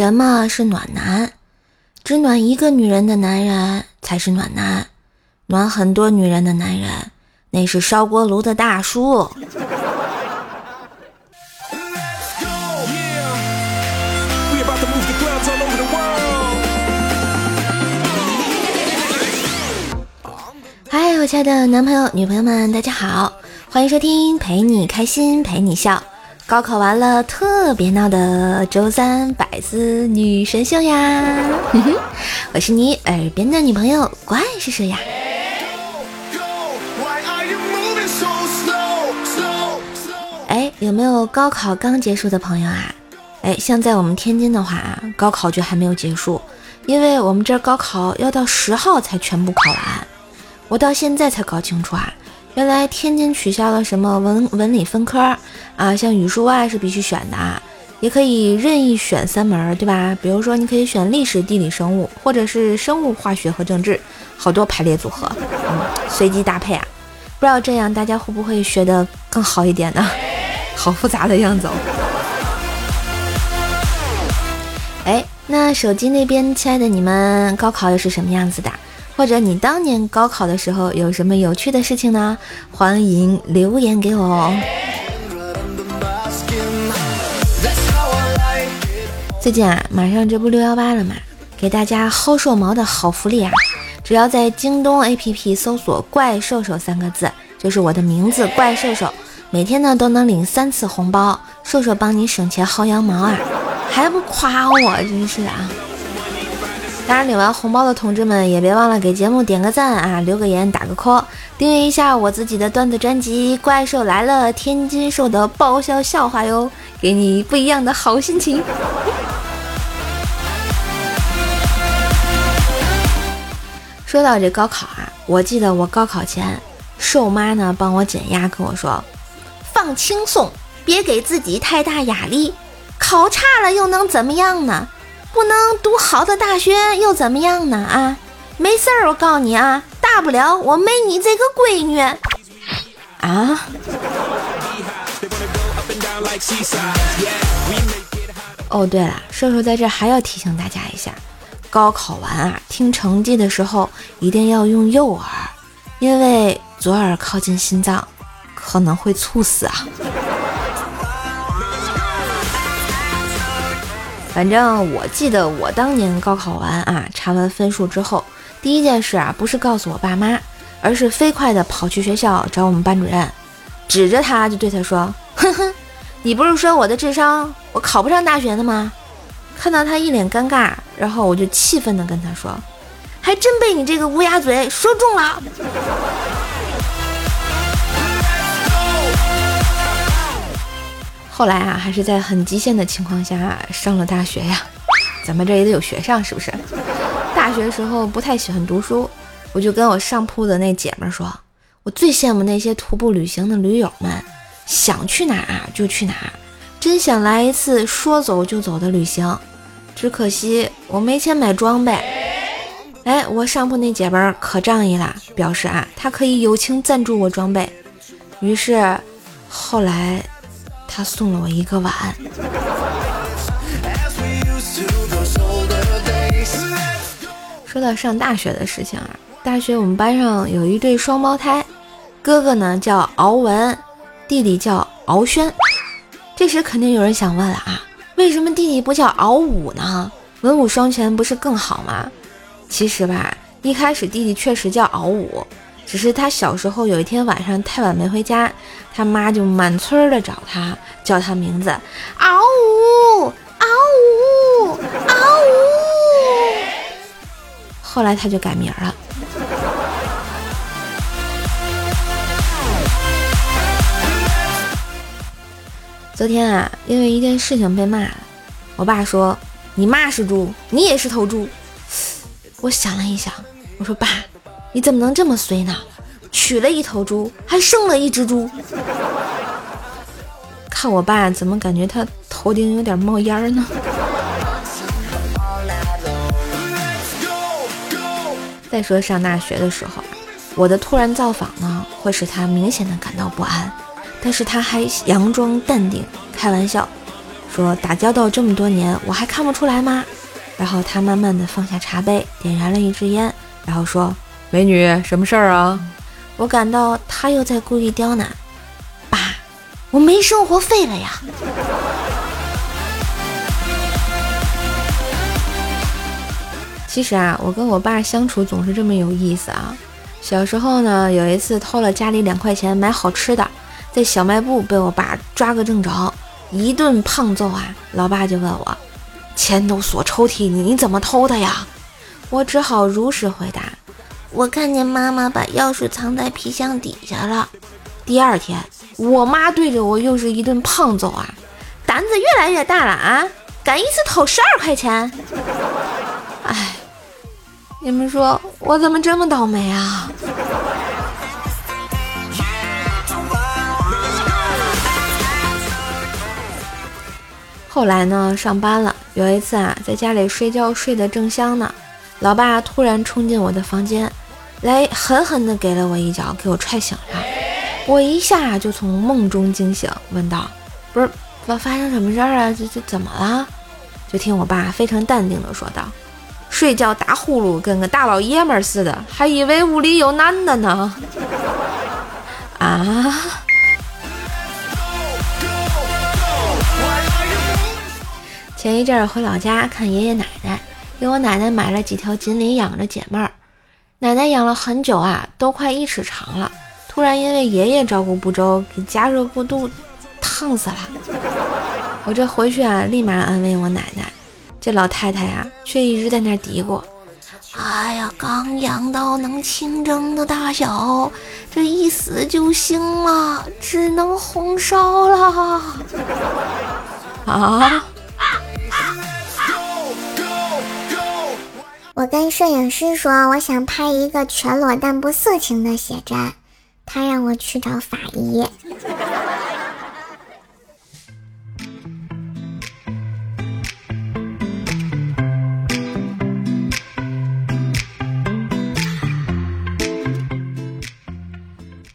什么是暖男？只暖一个女人的男人才是暖男，暖很多女人的男人那是烧锅炉的大叔。嗨，我亲爱的男朋友、女朋友们，大家好，欢迎收听陪你开心、陪你笑。高考完了，特别闹的周三百思女神秀呀！我是你耳边的女朋友，怪是谁呀？哎，有没有高考刚结束的朋友啊？哎，像在我们天津的话啊，高考就还没有结束，因为我们这儿高考要到十号才全部考完，我到现在才搞清楚啊。原来天津取消了什么文文理分科啊，像语数外是必须选的啊，也可以任意选三门，对吧？比如说你可以选历史、地理、生物，或者是生物、化学和政治，好多排列组合，嗯，随机搭配啊。不知道这样大家会不会学得更好一点呢？好复杂的样子。哦。哎，那手机那边，亲爱的你们，高考又是什么样子的？或者你当年高考的时候有什么有趣的事情呢？欢迎留言给我哦。最近啊，马上这不六幺八了嘛，给大家薅瘦毛的好福利啊！只要在京东 APP 搜索“怪兽兽”三个字，就是我的名字怪兽兽，每天呢都能领三次红包，兽兽帮你省钱薅羊毛啊，还不夸我，真是啊！当然，领完红包的同志们也别忘了给节目点个赞啊，留个言，打个 call，订阅一下我自己的段子专辑《怪兽来了》，天津兽的爆笑笑话哟，给你不一样的好心情。说到这高考啊，我记得我高考前，瘦妈呢帮我减压，跟我说：“放轻松，别给自己太大压力，考差了又能怎么样呢？”不能读好的大学又怎么样呢？啊，没事儿，我告诉你啊，大不了我没你这个闺女啊。哦，对了，瘦瘦在这还要提醒大家一下，高考完啊，听成绩的时候一定要用右耳，因为左耳靠近心脏，可能会猝死啊。反正我记得我当年高考完啊，查完分数之后，第一件事啊，不是告诉我爸妈，而是飞快的跑去学校找我们班主任，指着他就对他说：“哼哼，你不是说我的智商我考不上大学的吗？”看到他一脸尴尬，然后我就气愤的跟他说：“还真被你这个乌鸦嘴说中了。”后来啊，还是在很极限的情况下上了大学呀。咱们这也得有学上，是不是？大学时候不太喜欢读书，我就跟我上铺的那姐们说，我最羡慕那些徒步旅行的驴友们，想去哪儿就去哪儿，真想来一次说走就走的旅行。只可惜我没钱买装备。哎，我上铺那姐们可仗义了，表示啊，她可以友情赞助我装备。于是后来。他送了我一个碗。说到上大学的事情啊，大学我们班上有一对双胞胎，哥哥呢叫敖文，弟弟叫敖轩。这时肯定有人想问了啊，为什么弟弟不叫敖武呢？文武双全不是更好吗？其实吧，一开始弟弟确实叫敖武。只是他小时候有一天晚上太晚没回家，他妈就满村的找他，叫他名字，嗷呜，嗷呜，嗷呜。后来他就改名了。昨天啊，因为一件事情被骂了，我爸说：“你妈是猪，你也是头猪。”我想了一想，我说：“爸。”你怎么能这么衰呢？娶了一头猪，还生了一只猪。看我爸怎么感觉他头顶有点冒烟呢？再说上大学的时候，我的突然造访呢，会使他明显的感到不安，但是他还佯装淡定，开玩笑，说打交道这么多年，我还看不出来吗？然后他慢慢的放下茶杯，点燃了一支烟，然后说：“美女，什么事儿啊？”我感到他又在故意刁难。爸，我没生活费了呀。其实啊，我跟我爸相处总是这么有意思啊。小时候呢，有一次偷了家里两块钱买好吃的，在小卖部被我爸抓个正着，一顿胖揍啊。老爸就问我。钱都锁抽屉里，你怎么偷的呀？我只好如实回答：我看见妈妈把钥匙藏在皮箱底下了。第二天，我妈对着我又是一顿胖揍啊！胆子越来越大了啊！敢一次偷十二块钱？哎，你们说我怎么这么倒霉啊？后来呢，上班了。有一次啊，在家里睡觉睡得正香呢，老爸突然冲进我的房间，来狠狠地给了我一脚，给我踹醒了。我一下就从梦中惊醒，问道：“不是发发生什么事儿啊？这这怎么了？”就听我爸非常淡定地说道：“睡觉打呼噜，跟个大老爷们似的，还以为屋里有男的呢。”啊！前一阵儿回老家看爷爷奶奶，给我奶奶买了几条锦鲤养着解闷儿。奶奶养了很久啊，都快一尺长了。突然因为爷爷照顾不周，给加热过度，烫死了。我这回去啊，立马安慰我奶奶。这老太太呀，却一直在那嘀咕：“哎呀，刚养到能清蒸的大小，这一死就行了，只能红烧了。”啊！我跟摄影师说，我想拍一个全裸但不色情的写真，他让我去找法医。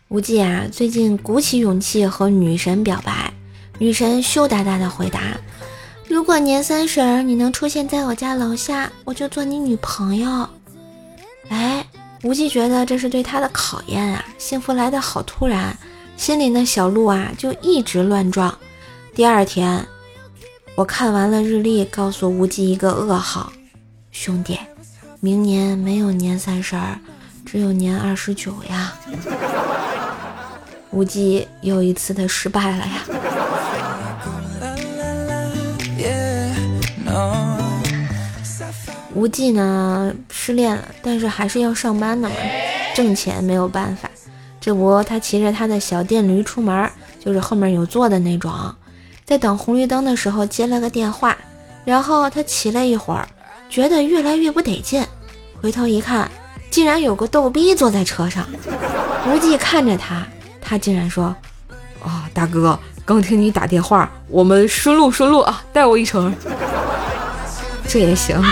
无忌啊，最近鼓起勇气和女神表白，女神羞答答的回答。如果年三十儿你能出现在我家楼下，我就做你女朋友。哎，无忌觉得这是对他的考验啊！幸福来得好突然，心里那小鹿啊就一直乱撞。第二天，我看完了日历，告诉无忌一个噩耗：兄弟，明年没有年三十儿，只有年二十九呀！无忌又一次的失败了呀！无忌呢失恋了，但是还是要上班的嘛，挣钱没有办法。这不，他骑着他的小电驴出门，就是后面有座的那种，在等红绿灯的时候接了个电话，然后他骑了一会儿，觉得越来越不得劲，回头一看，竟然有个逗逼坐在车上。无忌看着他，他竟然说：“啊，大哥，刚听你打电话，我们顺路顺路啊，带我一程。”这也行。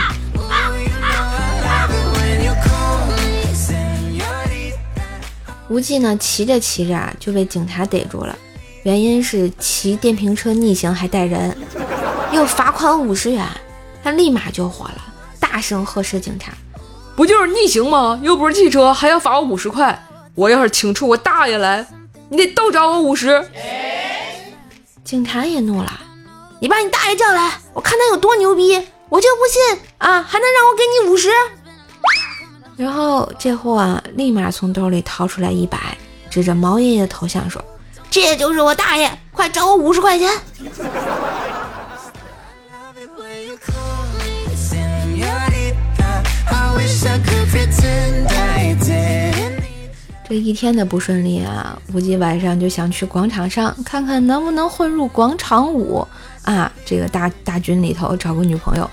无忌呢，骑着骑着啊，就被警察逮住了，原因是骑电瓶车逆行还带人，又罚款五十元。他立马就火了，大声呵斥警察：“不就是逆行吗？又不是汽车，还要罚我五十块？我要是请出我大爷来，你得倒找我五十。”警察也怒了：“你把你大爷叫来，我看他有多牛逼，我就不信啊，还能让我给你五十？”然后这货啊，立马从兜里掏出来一百，指着毛爷爷的头像说：“这就是我大爷，快找我五十块钱。”这一天的不顺利啊，无忌晚上就想去广场上看看能不能混入广场舞啊，这个大大军里头找个女朋友。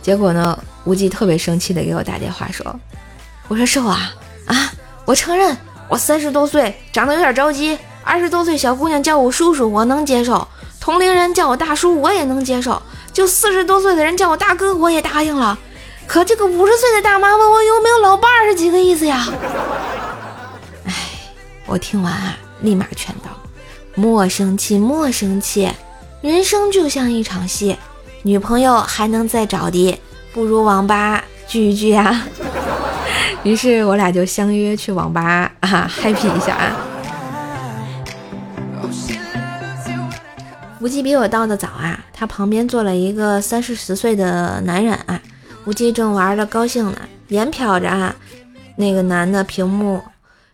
结果呢，无忌特别生气的给我打电话说。我说瘦啊啊！我承认我三十多岁长得有点着急，二十多岁小姑娘叫我叔叔我能接受，同龄人叫我大叔我也能接受，就四十多岁的人叫我大哥我也答应了。可这个五十岁的大妈问我有没有老伴儿是几个意思呀？哎，我听完啊，立马劝道：莫生气，莫生气，人生就像一场戏，女朋友还能再找的，不如网吧聚一聚啊。于是我俩就相约去网吧啊，happy 一下啊。无忌比我到的早啊，他旁边坐了一个三四十岁的男人啊。无忌正玩的高兴呢，眼瞟着啊，那个男的屏幕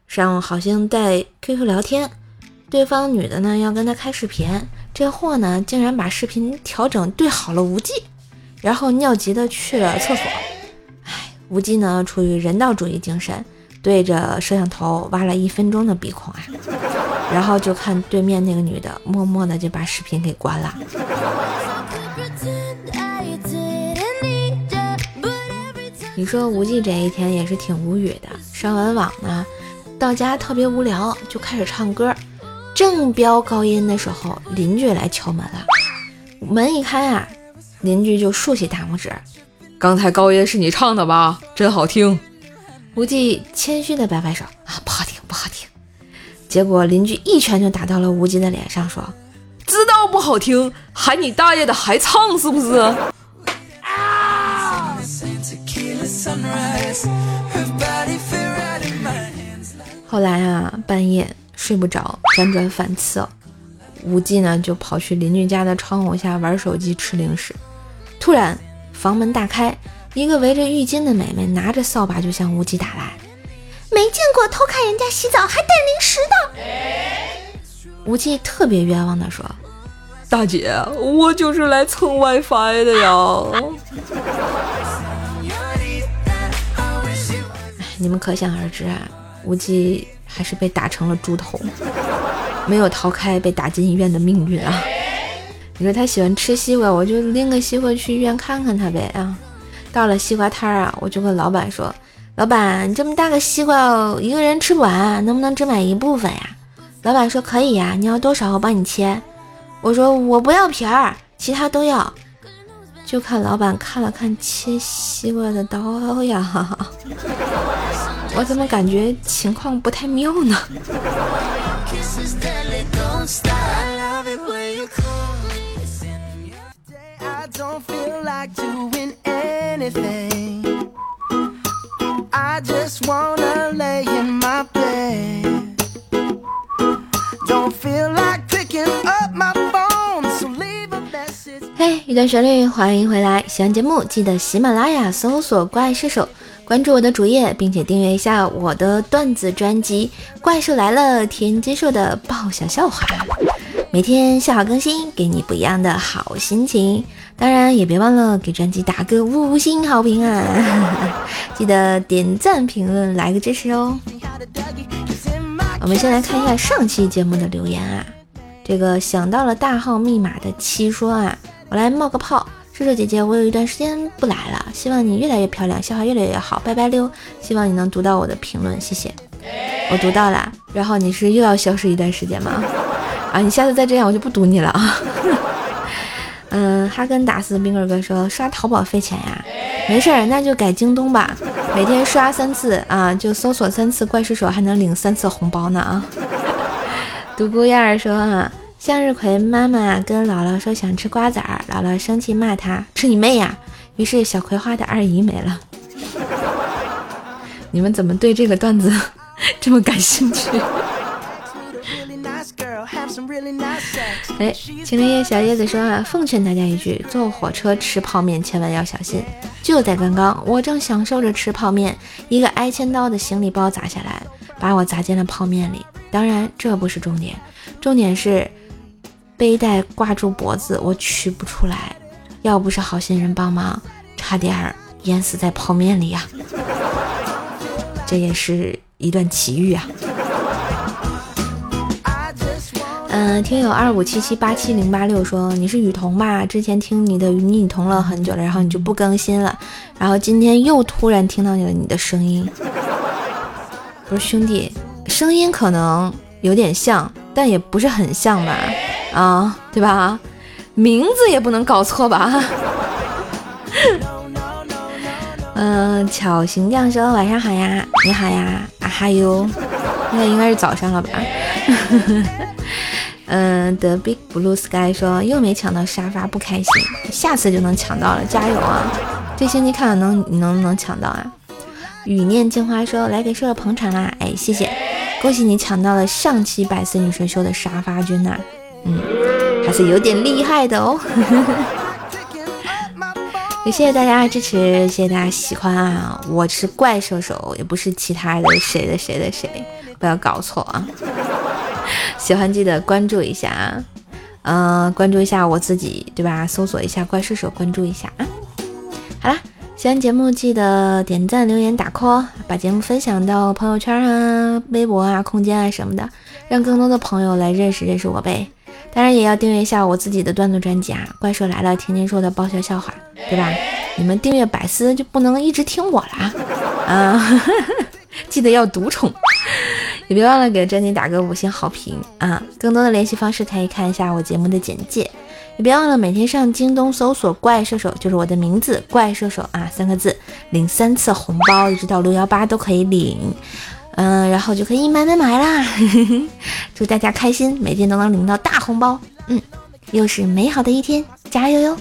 上好像在 QQ 聊天，对方女的呢要跟他开视频，这货呢竟然把视频调整对好了无忌，然后尿急的去了厕所。哎，无忌呢出于人道主义精神，对着摄像头挖了一分钟的鼻孔啊，然后就看对面那个女的默默的就把视频给关了。你说无忌这一天也是挺无语的，上完网呢，到家特别无聊，就开始唱歌。正飙高音的时候，邻居来敲门了。门一开啊，邻居就竖起大拇指：“刚才高音是你唱的吧？真好听。”无忌谦虚的摆摆手：“啊，不好听，不好听。”结果邻居一拳就打到了无忌的脸上，说：“知道不好听，喊你大爷的还唱是不是？”后来啊，半夜睡不着，辗转反侧，无忌呢就跑去邻居家的窗户下玩手机吃零食。突然房门大开，一个围着浴巾的美眉拿着扫把就向无忌打来。没见过偷看人家洗澡还带零食的。无忌特别冤枉的说：“大姐，我就是来蹭 WiFi 的呀。”你们可想而知啊，无忌还是被打成了猪头，没有逃开被打进医院的命运啊！你说他喜欢吃西瓜，我就拎个西瓜去医院看看他呗啊！到了西瓜摊儿啊，我就跟老板说：“老板，你这么大个西瓜，一个人吃不完，能不能只买一部分呀？”老板说：“可以呀，你要多少我帮你切。”我说：“我不要皮儿，其他都要。”就看老板看了看切西瓜的刀呀，我怎么感觉情况不太妙呢？嘿一段旋律，欢迎回来！喜欢节目记得喜马拉雅搜索“怪兽手”，关注我的主页，并且订阅一下我的段子专辑《怪兽来了》，天接受的爆笑笑话，每天笑话更新，给你不一样的好心情。当然也别忘了给专辑打个五星好评啊！记得点赞评论来个支持哦。我们先来看一下上期节目的留言啊，这个想到了大号密码的七说啊。我来冒个泡，射手姐姐，我有一段时间不来了，希望你越来越漂亮，笑话越来越好，拜拜溜！希望你能读到我的评论，谢谢。我读到了，然后你是又要消失一段时间吗？啊，你下次再这样，我就不堵你了啊。嗯，哈根达斯冰棍哥说刷淘宝费钱呀，没事儿，那就改京东吧，每天刷三次啊，就搜索三次怪兽手，还能领三次红包呢啊。独孤燕儿说啊。向日葵妈妈跟姥姥说想吃瓜子儿，姥姥生气骂她吃你妹呀！于是小葵花的二姨没了。你们怎么对这个段子这么感兴趣？哎，青莲叶小叶子说啊，奉劝大家一句：坐火车吃泡面千万要小心。就在刚刚，我正享受着吃泡面，一个挨千刀的行李包砸下来，把我砸进了泡面里。当然，这不是重点，重点是。背带挂住脖子，我取不出来。要不是好心人帮忙，差点淹死在泡面里呀！这也是一段奇遇啊。嗯，听友二五七七八七零八六说你是雨桐吧？之前听你的与你同了很久了，然后你就不更新了，然后今天又突然听到你了你的声音。不是兄弟，声音可能有点像，但也不是很像吧？啊，对吧？名字也不能搞错吧？嗯，巧行将说晚上好呀，你好呀，啊哈哟，现在应该是早上了吧？嗯，The Big Blue Sky 说又没抢到沙发，不开心，下次就能抢到了，加油啊！这星期看看能你能不能抢到啊？雨念镜花说来给舍友捧场啦，哎，谢谢，恭喜你抢到了上期百思女神秀的沙发君呐，嗯，还是有点厉害的哦。也谢谢大家支持，谢谢大家喜欢啊！我是怪兽手，也不是其他的谁的谁的谁，不要搞错啊！喜欢记得关注一下啊，嗯，关注一下我自己，对吧？搜索一下怪兽手，关注一下啊！好啦，喜欢节目记得点赞、留言、打 call，把节目分享到朋友圈啊、微博啊、空间啊什么的，让更多的朋友来认识认识我呗。当然也要订阅一下我自己的段子专辑啊，《怪兽来了》天天说的爆笑笑话，对吧？你们订阅百思就不能一直听我啦，啊！记得要独宠，也别忘了给专辑打个五星好评啊！更多的联系方式可以看一下我节目的简介，也别忘了每天上京东搜索“怪兽手”，就是我的名字“怪兽手”啊，三个字，领三次红包，一直到六幺八都可以领。嗯，然后就可以买买买啦！祝大家开心，每天都能领到大红包。嗯，又是美好的一天，加油哟！